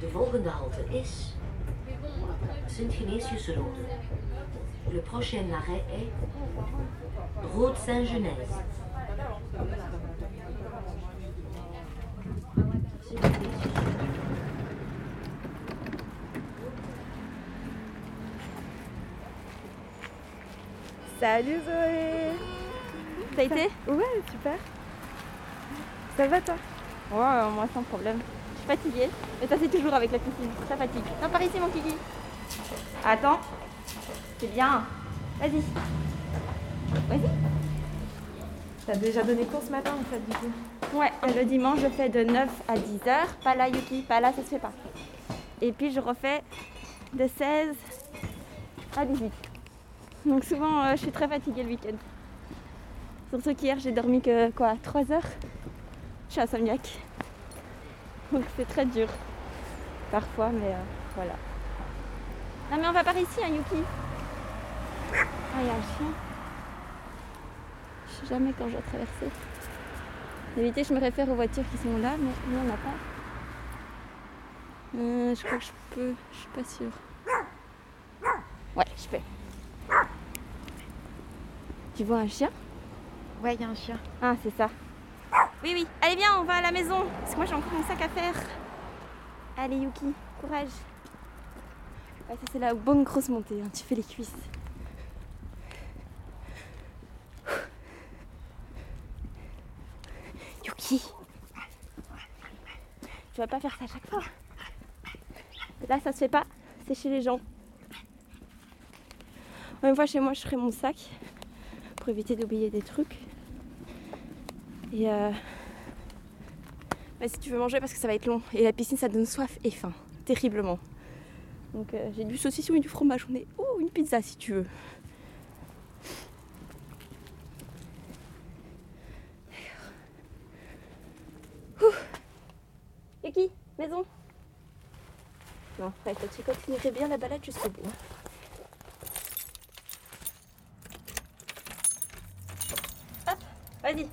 De volgende halte is Sint-Genesius-Rode. Le prochain arrêt est Route Saint-Genèse. Salut Zoé Ça a été? Ouais, super. Ça va toi? Ouais, moi sans problème. Je suis fatiguée. Et ça c'est toujours avec la piscine. Ça fatigue. Non, par ici mon kiki. Attends. C'est bien. Vas-y. Vas-y. T'as déjà donné cours ce matin en fait du coup? Ouais, le dimanche je fais de 9 à 10 heures. Pas là Yuki, pas là, ça se fait pas. Et puis je refais de 16 à 18. Donc souvent euh, je suis très fatiguée le week-end. Surtout qu'hier j'ai dormi que quoi 3 heures? Suis insomniaque. Donc c'est très dur. Parfois, mais euh, voilà. Non mais on va par ici hein Yuki. Ah il y a un chien. Je sais jamais quand je dois traverser. D'habitude, je me réfère aux voitures qui sont là, mais il n'y en a pas. Euh, je crois que je peux, je suis pas sûre. Ouais, je peux. Tu vois un chien? Ouais, il y a un chien. Ah, c'est ça. Oui, oui. Allez, viens, on va à la maison. Parce que moi, j'ai encore mon sac à faire. Allez, Yuki, courage. Ça, c'est la bonne grosse montée. hein. Tu fais les cuisses. Yuki. Tu vas pas faire ça à chaque fois. Là, ça se fait pas. C'est chez les gens. Une fois chez moi, je ferai mon sac pour éviter d'oublier des trucs. Et euh... si tu veux manger, parce que ça va être long. Et la piscine, ça donne soif et faim. Terriblement. Donc euh, j'ai du saucisson et du fromage. On. Oh, une pizza si tu veux. Ouh. Yuki, maison. Non, ouais, tu continuerais bien la balade jusqu'au bout. Hop, vas-y.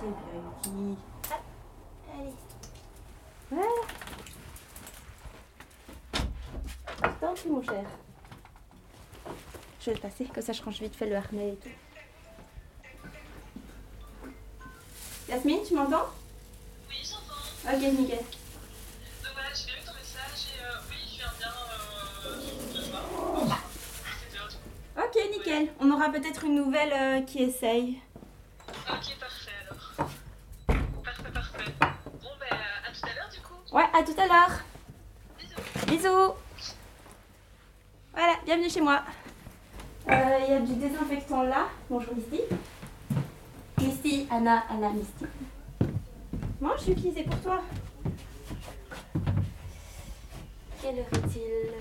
C'est Yuki. Hop, allez. Voilà. Tant pis, mon cher. Je vais le passer, comme ça je range vite fait le harnais et tout. Yasmine, tu m'entends? Oui, j'entends. Ok, nickel. Donc voilà, j'ai bien eu ton message et euh, oui, je viens bien euh. Ok, nickel. On aura peut-être une nouvelle euh, qui essaye. Chez moi. Euh, Il y a du désinfectant là. Bonjour Misty. Misty, Anna, Anna, Misty. Mange Yuki, c'est pour toi. Quelle heure est-il?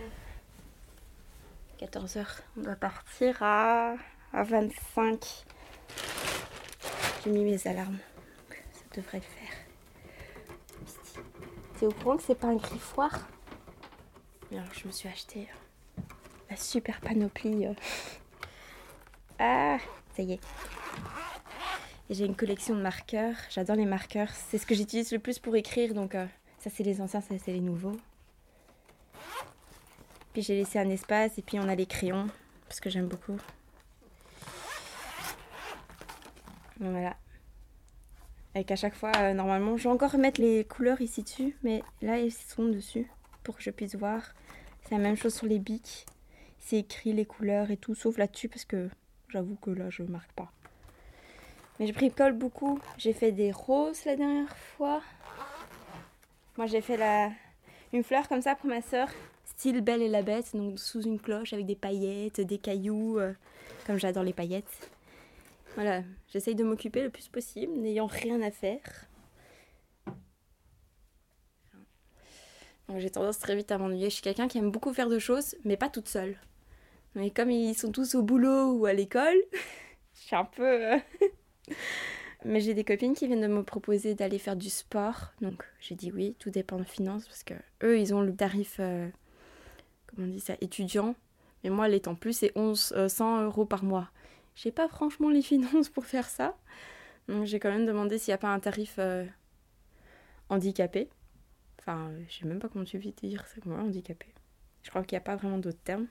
14h. On doit partir à, à 25. J'ai mis mes alarmes. Ça devrait le faire. Misty. T'es au courant que c'est pas un griffoir? Et Alors je me suis acheté la super panoplie. euh. Ah, ça y est. Et j'ai une collection de marqueurs. J'adore les marqueurs. C'est ce que j'utilise le plus pour écrire. Donc euh, ça c'est les anciens, ça c'est les nouveaux. Puis j'ai laissé un espace et puis on a les crayons parce que j'aime beaucoup. Voilà. Avec à chaque fois, euh, normalement, je vais encore remettre les couleurs ici dessus, mais là ils sont dessus pour que je puisse voir. C'est la même chose sur les bics. C'est écrit les couleurs et tout, sauf là-dessus parce que j'avoue que là je marque pas. Mais je bricole beaucoup. J'ai fait des roses la dernière fois. Moi j'ai fait la... une fleur comme ça pour ma soeur, style Belle et la Bête, donc sous une cloche avec des paillettes, des cailloux, euh, comme j'adore les paillettes. Voilà, j'essaye de m'occuper le plus possible, n'ayant rien à faire. J'ai tendance très vite à m'ennuyer. Je suis quelqu'un qui aime beaucoup faire de choses, mais pas toute seule. Mais comme ils sont tous au boulot ou à l'école, je suis un peu. euh, mais j'ai des copines qui viennent de me proposer d'aller faire du sport. Donc j'ai dit oui, tout dépend de finances parce que eux ils ont le tarif, euh, comment on dit ça, étudiant. Mais moi, l'étant plus, c'est 11, euh, 100 euros par mois. J'ai pas franchement les finances pour faire ça. Donc j'ai quand même demandé s'il n'y a pas un tarif euh, handicapé. Enfin, je sais même pas comment tu veux dire ça, moi, handicapé. Je crois qu'il n'y a pas vraiment d'autres termes.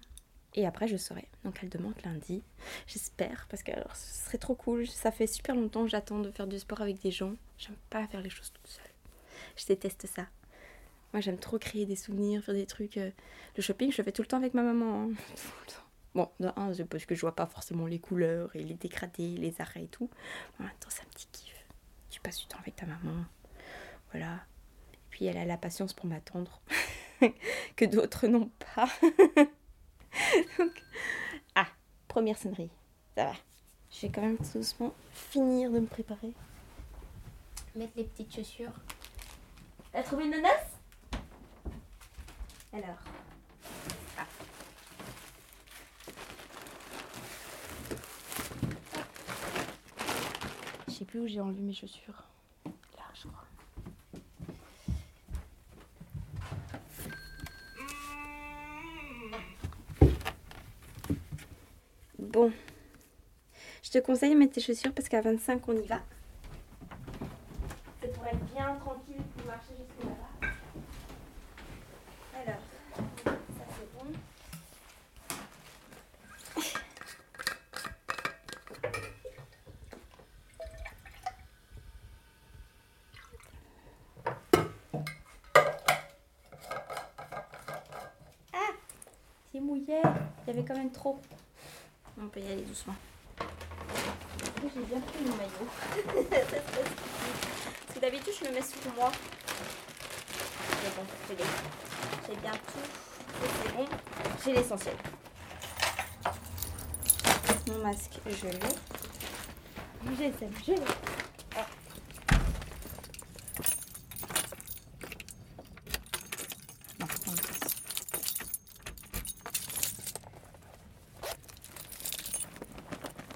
Et après, je saurai. Donc elle demande lundi. J'espère, parce que alors, ce serait trop cool. Ça fait super longtemps que j'attends de faire du sport avec des gens. J'aime pas faire les choses toute seule. Je déteste ça. Moi, j'aime trop créer des souvenirs, faire des trucs. euh, Le shopping, je le fais tout le temps avec ma maman. hein. Bon, un, parce que je vois pas forcément les couleurs et les dégradés, les arrêts et tout. En même temps, c'est un petit kiff. Tu passes du temps avec ta maman. Voilà. Et puis, elle a la patience pour m'attendre. que d'autres n'ont pas. Donc, Ah, première sonnerie. Ça va. Je vais quand même tout doucement finir de me préparer. Mettre les petites chaussures. T'as trouvé une menace Alors. Ah. Je sais plus où j'ai enlevé mes chaussures. Là, je crois. Bon. Je te conseille de mettre tes chaussures parce qu'à 25, on y va. C'est pour être bien tranquille pour marcher jusque là-bas. Alors, ça c'est bon. Ah C'est mouillé. Il y avait quand même trop. On peut y aller doucement. J'ai bien pris mon maillot. Parce que d'habitude, je le mets sous moi. Mais bon. J'ai bien tout. C'est bon. J'ai l'essentiel. Mon masque, je l'ai. J'ai je l'ai. Ah. Non, non, non.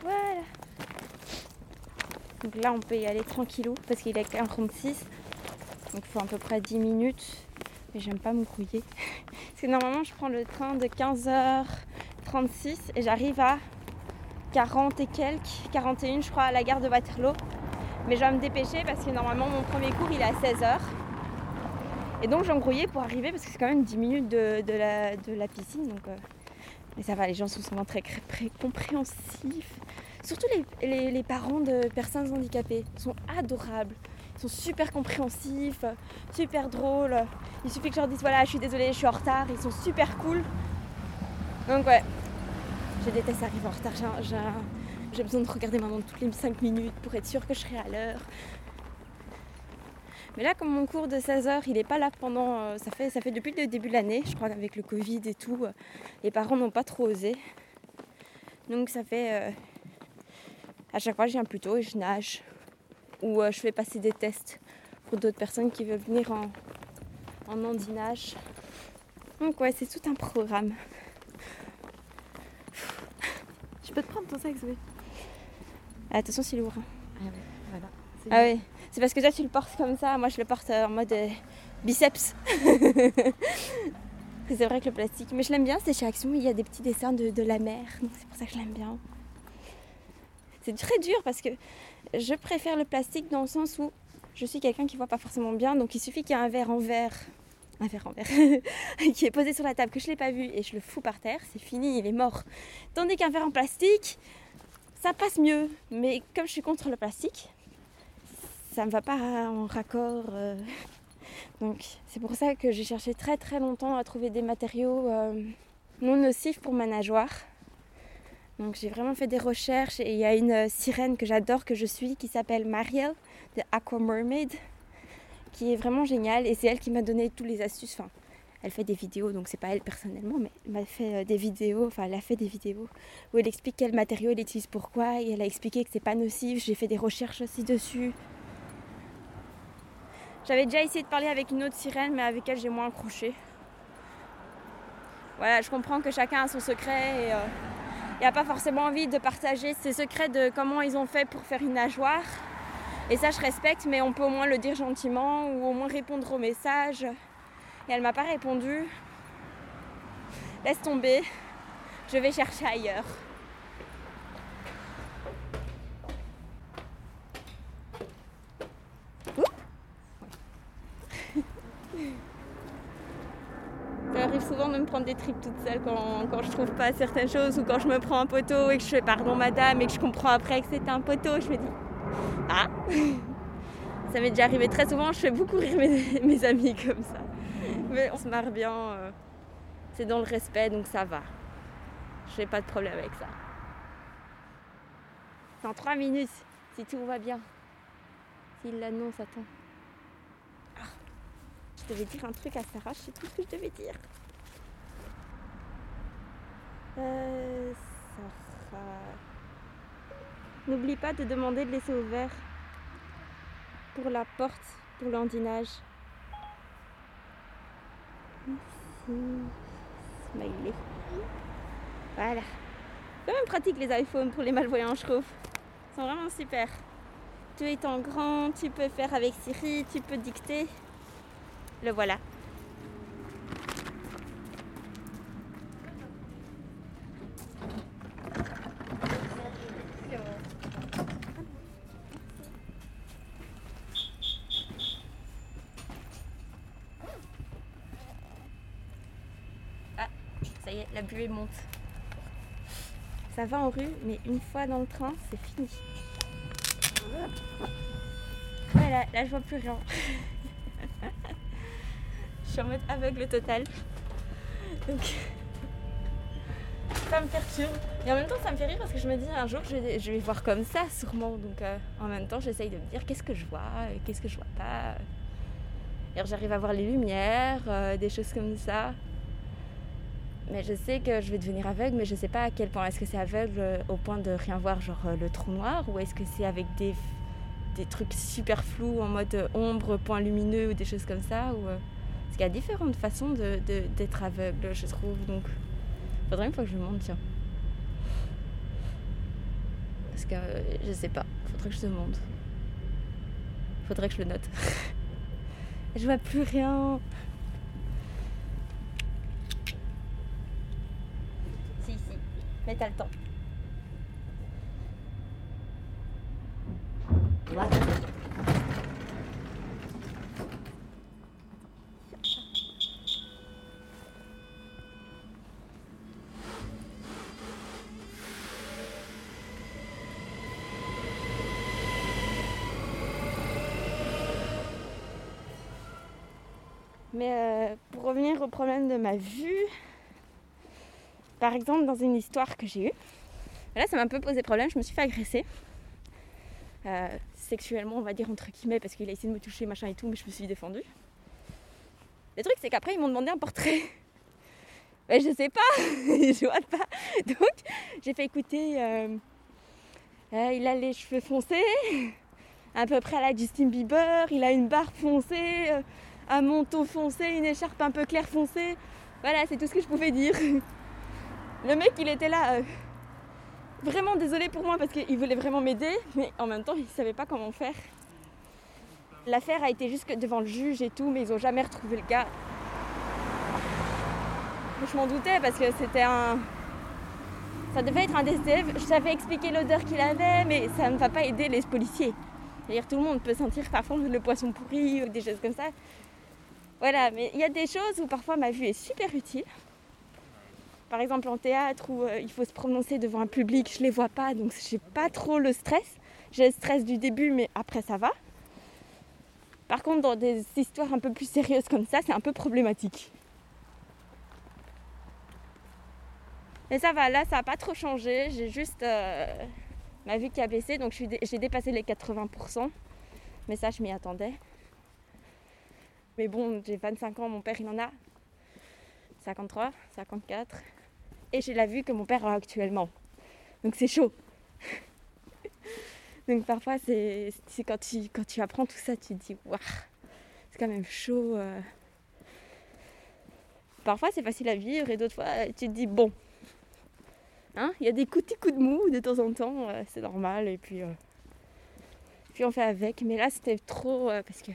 Voilà. Donc là, on peut y aller tranquillou parce qu'il est 46. Donc il faut à peu près 10 minutes. Mais j'aime pas me grouiller. Parce que normalement, je prends le train de 15h36 et j'arrive à 40 et quelques, 41 je crois, à la gare de Waterloo. Mais je dois me dépêcher parce que normalement, mon premier cours, il est à 16h. Et donc, embrouillé pour arriver parce que c'est quand même 10 minutes de, la, piscine. Euh, mais ça va, les gens sont souvent très compréhensifs. Surtout les, parents de personnes handicapées sont adorables. Ils sont super compréhensifs, super drôles. Il suffit que je leur dise voilà, je suis désolée, je suis en retard. Ils sont super cool. Donc ouais, je déteste arriver en retard. J'ai- besoin de regarder maintenant toutes les 5 minutes pour être sûre que je serai à l'heure. Mais là, comme mon cours de 16h, il n'est pas là pendant. euh, ça, fait, ça fait depuis le début de l'année, je crois qu'avec le Covid et tout, euh, les parents n'ont pas trop osé. Donc ça fait. euh, à chaque fois, je viens plus tôt et je nage. Ou euh, je fais passer des tests pour d'autres personnes qui veulent venir en, en andinage. Donc ouais, c'est tout un programme. Je peux te prendre ton sac, Zoé Ah, attention, c'est lourd. hein. Ah ouais, voilà. C'est- Ah oui, c'est parce que toi tu le portes comme ça, moi je le porte euh, en mode euh, biceps. c'est vrai que le plastique, mais je l'aime bien, c'est chez Action, il y a des petits dessins de, de la mer, donc c'est pour ça que je l'aime bien. C'est très dur parce que je préfère le plastique dans le sens où je suis quelqu'un qui voit pas forcément bien, donc il suffit qu'il y ait un verre en verre, un verre en verre, qui est posé sur la table, que je l'ai pas vu et je le fous par terre, c'est fini, il est mort. Tandis qu'un verre en plastique, ça passe mieux, mais comme je suis contre le plastique, ça me va pas en raccord. euh. Donc c'est pour ça que j'ai cherché très très longtemps à trouver des matériaux euh, non nocifs pour ma nageoire. Donc j'ai vraiment fait des recherches et il y a une euh, sirène que j'adore, que je suis, qui s'appelle Marielle de Aqua Mermaid, qui est vraiment géniale et c'est elle qui m'a donné tous les astuces. Enfin, elle fait des vidéos, donc c'est pas elle personnellement, mais elle m'a fait euh, des vidéos, enfin elle a fait des vidéos où elle explique quel matériau elle utilise pourquoi et elle a expliqué que c'est pas nocif. J'ai fait des recherches aussi dessus. J'avais déjà essayé de parler avec une autre sirène, mais avec elle j'ai moins accroché. Voilà, je comprends que chacun a son secret et il n'y a pas forcément envie de partager ses secrets de comment ils ont fait pour faire une nageoire. Et ça, je respecte, mais on peut au moins le dire gentiment ou au moins répondre au message. Et elle m'a pas répondu. Laisse tomber. Je vais chercher ailleurs. Ça arrive souvent de me prendre des tripes toute seule quand, quand je trouve pas certaines choses ou quand je me prends un poteau et que je fais pardon madame et que je comprends après que c'était un poteau, je me dis Ah Ça m'est déjà arrivé très souvent, je fais beaucoup rire mes, mes amis comme ça. Mais on se marre bien, euh, c'est dans le respect donc ça va. Je n'ai pas de problème avec ça. Dans trois minutes, si tout va bien. S'il l'annonce, attends. Ah, je devais dire un truc à Sarah, je sais plus ce que je devais dire. Euh. N'oublie pas de demander de laisser ouvert pour la porte, pour l'andinage. Merci. Smiley. Voilà. Quand même pratique les iPhones pour les malvoyants, je trouve. Ils sont vraiment super. Tout étant grand, tu peux faire avec Siri, tu peux dicter. Le voilà. Buée monte. Ça va en rue, mais une fois dans le train, c'est fini. Voilà, là je vois plus rien. je suis en mode aveugle total. Donc ça me perturbe. Et en même temps ça me fait rire parce que je me dis un jour je vais, voir comme ça sûrement. Donc euh, en même temps j'essaye de me dire qu'est-ce que je vois, et qu'est-ce que je vois pas. Et j'arrive à voir les lumières, euh, des choses comme ça. Mais je sais que je vais devenir aveugle, mais je sais pas à quel point. Est-ce que c'est aveugle euh, au point de rien voir, genre euh, le trou noir, ou est-ce que c'est avec des, des trucs super flous en mode euh, ombre, point lumineux ou des choses comme ça ou, Parce qu'il y a différentes façons de, de- d'être aveugle, je trouve. Donc, faudrait une fois que je le montre, tiens. Parce que je sais pas, faudrait que je demande. Faudrait que je le note. je vois plus rien. Si, si. Mais t'as le temps. Mais euh, pour revenir au problème de ma vue, par exemple, dans une histoire que j'ai eue, là, ça m'a un peu posé problème. Je me suis fait agresser. Euh, sexuellement, on va dire, entre guillemets, parce qu'il a essayé de me toucher, machin et tout, mais je me suis défendue. Le truc, c'est qu'après, ils m'ont demandé un portrait. Mais je sais pas, je vois pas. Donc, j'ai fait écouter. euh, euh, il a les cheveux foncés, à peu près à la Justin Bieber, il a une barbe foncée. un manteau foncé, une écharpe un peu claire foncée. Voilà, c'est tout ce que je pouvais dire. Le mec, il était là, euh, vraiment désolé pour moi parce qu'il voulait vraiment m'aider, mais en même temps, il savait pas comment faire. L'affaire a été jusque devant le juge et tout, mais ils ont jamais retrouvé le gars. Je m'en doutais parce que c'était un. Ça devait être un DCF. Je savais expliquer l'odeur qu'il avait, mais ça ne va pas aider les policiers. C'est-à-dire tout le monde peut sentir parfois le poisson pourri ou des choses comme ça. Voilà, mais il y a des choses où parfois ma vue est super utile. Par exemple en théâtre où euh, il faut se prononcer devant un public, je les vois pas, donc j'ai pas trop le stress. J'ai le stress du début, mais après ça va. Par contre, dans des histoires un peu plus sérieuses comme ça, c'est un peu problématique. Mais ça va, là ça n'a pas trop changé. J'ai juste euh, ma vue qui a baissé, donc j'ai dépassé les 80%. Mais ça, je m'y attendais. Mais bon, j'ai 25 ans, mon père il en a 53, 54. Et j'ai la vue que mon père a actuellement. Donc c'est chaud. Donc parfois, c'est quand tu, quand tu apprends tout ça, tu te dis, waouh, c'est quand même chaud. euh. Parfois, c'est facile à vivre et d'autres fois, tu te dis, bon, Hein, il y a des petits coups de mou de temps en temps, euh, c'est normal. Et puis, euh, puis on fait avec. Mais là, c'était trop parce que.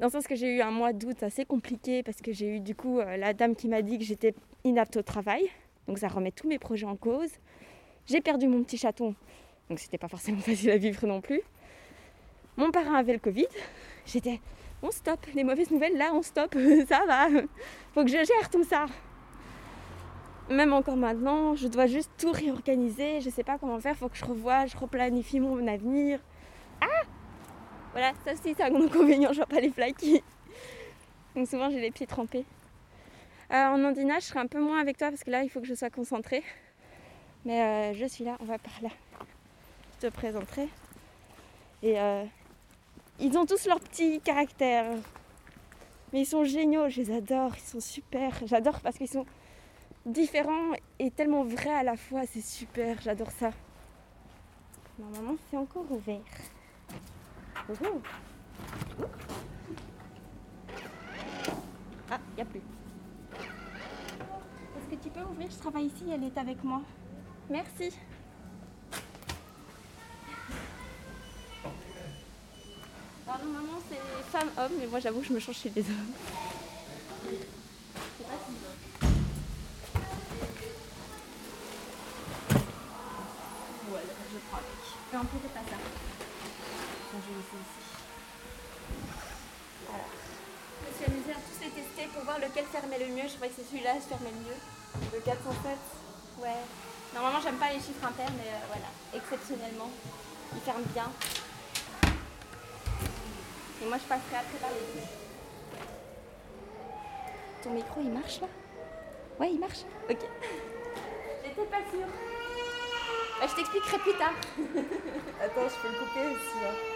Dans le sens que j'ai eu un mois d'août assez compliqué parce que j'ai eu du coup la dame qui m'a dit que j'étais inapte au travail. Donc ça remet tous mes projets en cause. J'ai perdu mon petit chaton, donc c'était pas forcément facile à vivre non plus. Mon parrain avait le Covid. J'étais, on stop, les mauvaises nouvelles là, on stop, ça va. Faut que je gère tout ça. Même encore maintenant, je dois juste tout réorganiser. Je sais pas comment faire, faut que je revoie, je replanifie mon avenir. Ah Voilà, ça aussi c'est un inconvénient, je vois pas les flaques. Donc souvent j'ai les pieds trempés. Euh, en ondinage, je serai un peu moins avec toi parce que là il faut que je sois concentrée. Mais euh, je suis là, on va par là. Je te présenterai. Et euh, ils ont tous leur petit caractère. Mais ils sont géniaux, je les adore, ils sont super. J'adore parce qu'ils sont différents et tellement vrais à la fois, c'est super, j'adore ça. Normalement, c'est encore ouvert. Ouhou. Ah, il n'y a plus. Tu peux ouvrir Je travaille ici, elle est avec moi. Merci. Alors normalement c'est femme-homme, mais moi j'avoue que je me change chez les hommes. Je Ouais, je prends avec. Mais on peut pas ça. Je vais laisser ici. Voilà. Je me suis amusée à tous les tester pour voir lequel fermait le mieux. Je croyais que c'est celui-là qui fermait le mieux. Le 407 Ouais. Normalement, j'aime pas les chiffres impairs, mais euh, voilà. Exceptionnellement, il ferme bien. Et moi, je passerai après par les deux. Ton micro, il marche là? Ouais, il marche Ok. J'étais pas sûre. Bah, je t'expliquerai plus tard. Attends, je peux le couper aussi. hein.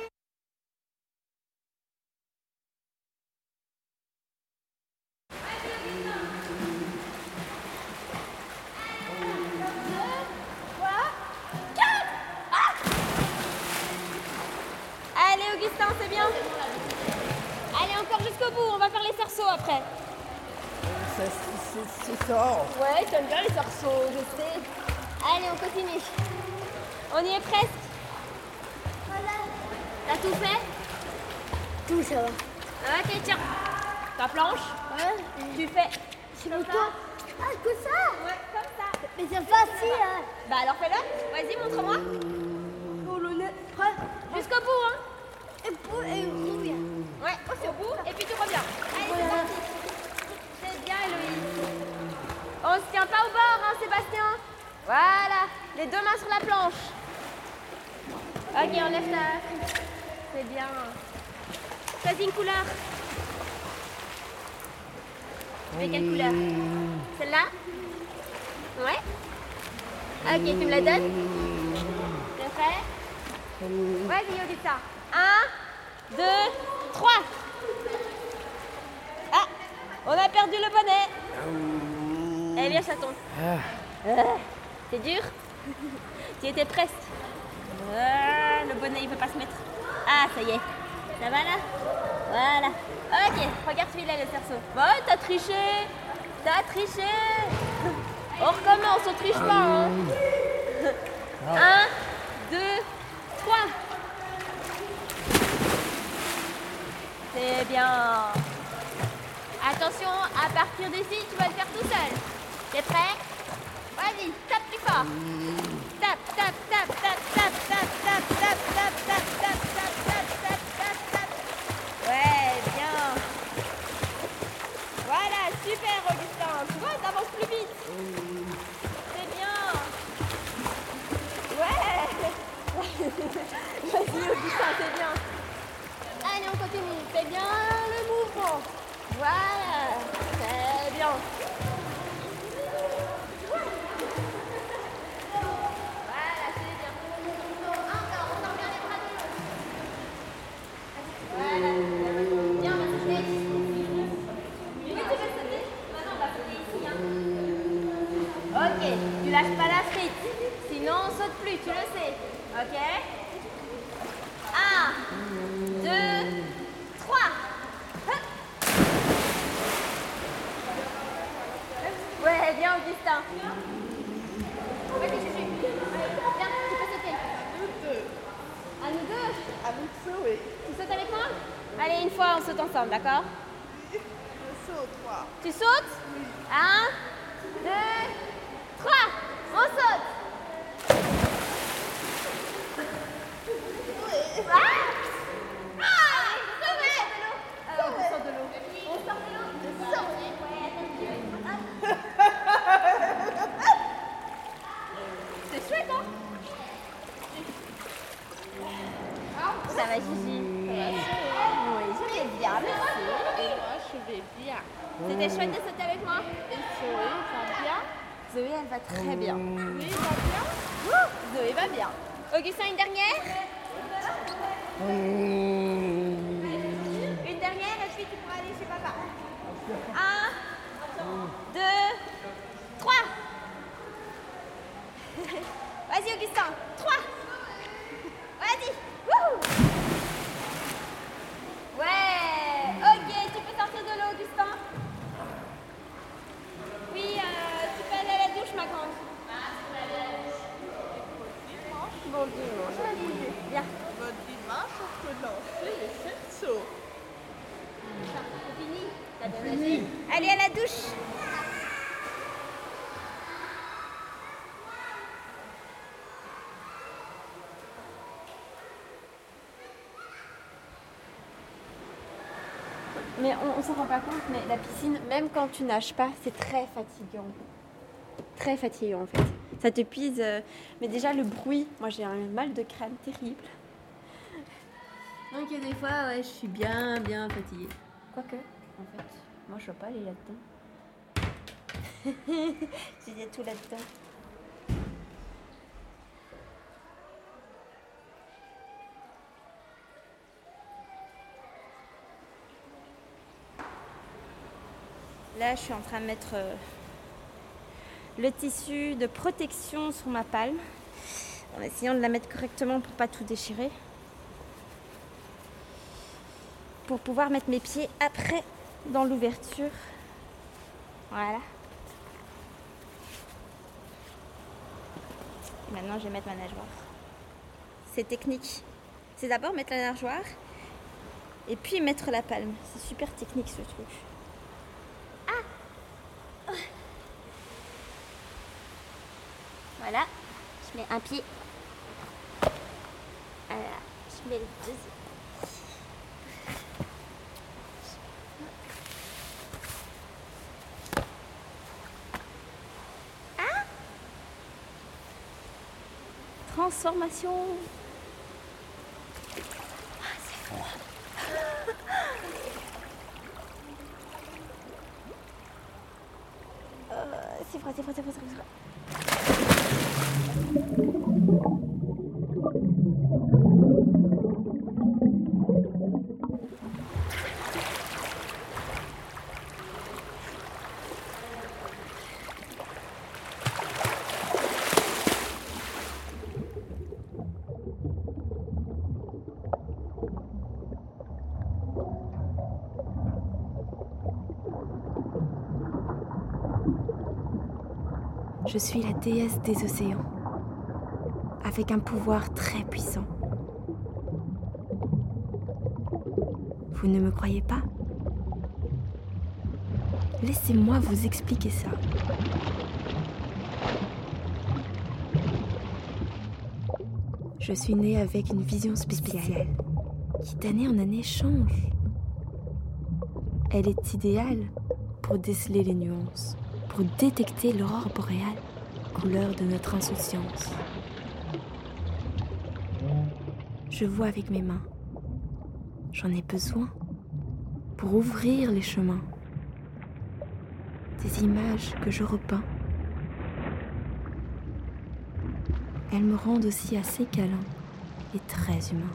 Fais-le. Vas-y, montre-moi. Pour. Prêt Jusqu'au bout, hein. Et pour et reviens. Ouais, au bout. Et puis tu reviens. Allez, c'est parti. C'est bien, Héloïse. On se tient pas au bord, hein, Sébastien. Voilà. Les deux mains sur la planche. Ok, enlève ta. C'est bien. Choisis une couleur. Tu veux quelle couleur? Celle-là? Ouais. Ok, tu me la donnes T'es prêt Vas-y, Augustin. Un, deux, trois. Ah, on a perdu le bonnet. Allez, chaton. Ah, C'est dur Tu étais presque. Ah, le bonnet, il veut pas se mettre. Ah, ça y est. Ça va là Voilà. Ok, regarde celui-là, le cerceau. Bon, t'as triché. T'as triché. On recommence, on triche pas. Hein. Un, deux, trois. C'est bien. Attention, à partir d'ici, tu vas le faire tout seul. T'es prêt Vas-y, tape plus fort. Tape, tape, tape, tape, tape, tape, tape, tape, tape, tape, tape, tape, tape, tape, tape, tape. Ouais, bien. Voilà, super, Augustin. Tu vois, t'avances plus vite. Bien. Allez, on continue. Fais bien le mouvement. Voilà. Très bien. D'accord Je saute, toi. Tu sautes Un, deux, Zoé, elle va très bien. Oui, va bien. Zoé va bien. Augustin, une dernière Une dernière et puis tu pourras aller chez papa. Un, deux, trois. Vas-y, Augustin. Trois. Vas-y. Wouhou. Ouais. Ok, tu peux sortir de l'eau, Augustin. Oui, euh, tu peux aller à la douche, ma grande. Bon dimanche. Viens. Bon dimanche, on peut lancer les cerceaux. C'est fini T'as bien nagé Allez à la douche Mais on, s'en rend pas compte, mais la piscine, même quand tu nages pas, c'est très fatigant. Très fatigant en fait. Ça te pise. euh, Mais déjà le bruit, moi j'ai un mal de crâne terrible. Donc des fois, ouais, je suis bien, bien fatiguée. Quoique, en fait, moi je veux pas aller là-dedans. J'ai tout là-dedans. Là, je suis en train de mettre euh, le tissu de protection sur ma palme en essayant de la mettre correctement pour pas tout déchirer. Pour pouvoir mettre mes pieds après dans l'ouverture. Voilà. Maintenant, je vais mettre ma nageoire. C'est technique. C'est d'abord mettre la nageoire et puis mettre la palme. C'est super technique ce truc. Voilà, je mets un pied. Voilà, je mets le deuxième. Ah Transformation. Ah, c'est froid. Euh, c'est froid, c'est froid, c'est froid, Thank you. Je suis la déesse des océans, avec un pouvoir très puissant. Vous ne me croyez pas? Laissez-moi vous expliquer ça. Je suis née avec une vision spéciale, qui d'année en année change. Elle est idéale pour déceler les nuances pour détecter l'aurore boréale, couleur de notre insouciance. Je vois avec mes mains. J'en ai besoin pour ouvrir les chemins. Des images que je repeins. Elles me rendent aussi assez câlin et très humain.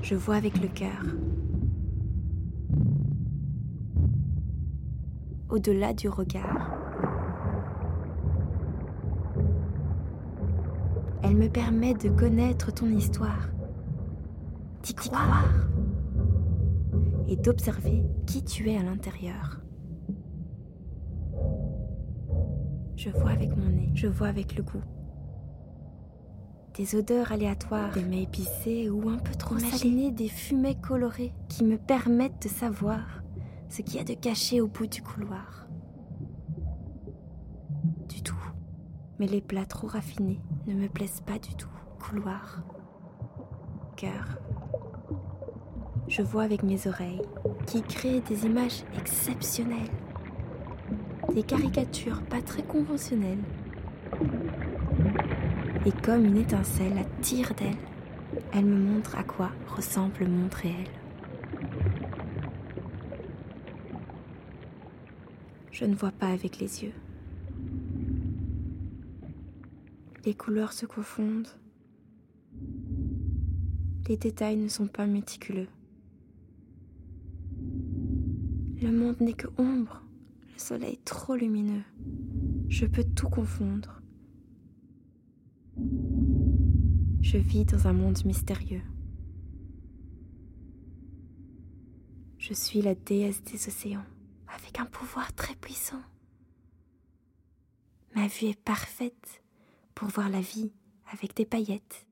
Je vois avec le cœur. Au-delà du regard. Elle me permet de connaître ton histoire, d'y croire et d'observer qui tu es à l'intérieur. Je vois avec mon nez, je vois avec le goût. Des odeurs aléatoires, des mets épicés ou un peu trop salés, des fumées colorées qui me permettent de savoir ce qu'il y a de caché au bout du couloir. Du tout. Mais les plats trop raffinés ne me plaisent pas du tout. Couloir. Cœur. Je vois avec mes oreilles qui créent des images exceptionnelles. Des caricatures pas très conventionnelles. Et comme une étincelle attire d'elle, elle me montre à quoi ressemble le monde réel. Je ne vois pas avec les yeux. Les couleurs se confondent. Les détails ne sont pas méticuleux. Le monde n'est que ombre, le soleil trop lumineux. Je peux tout confondre. Je vis dans un monde mystérieux. Je suis la déesse des océans, avec un pouvoir très puissant. Ma vue est parfaite pour voir la vie avec des paillettes.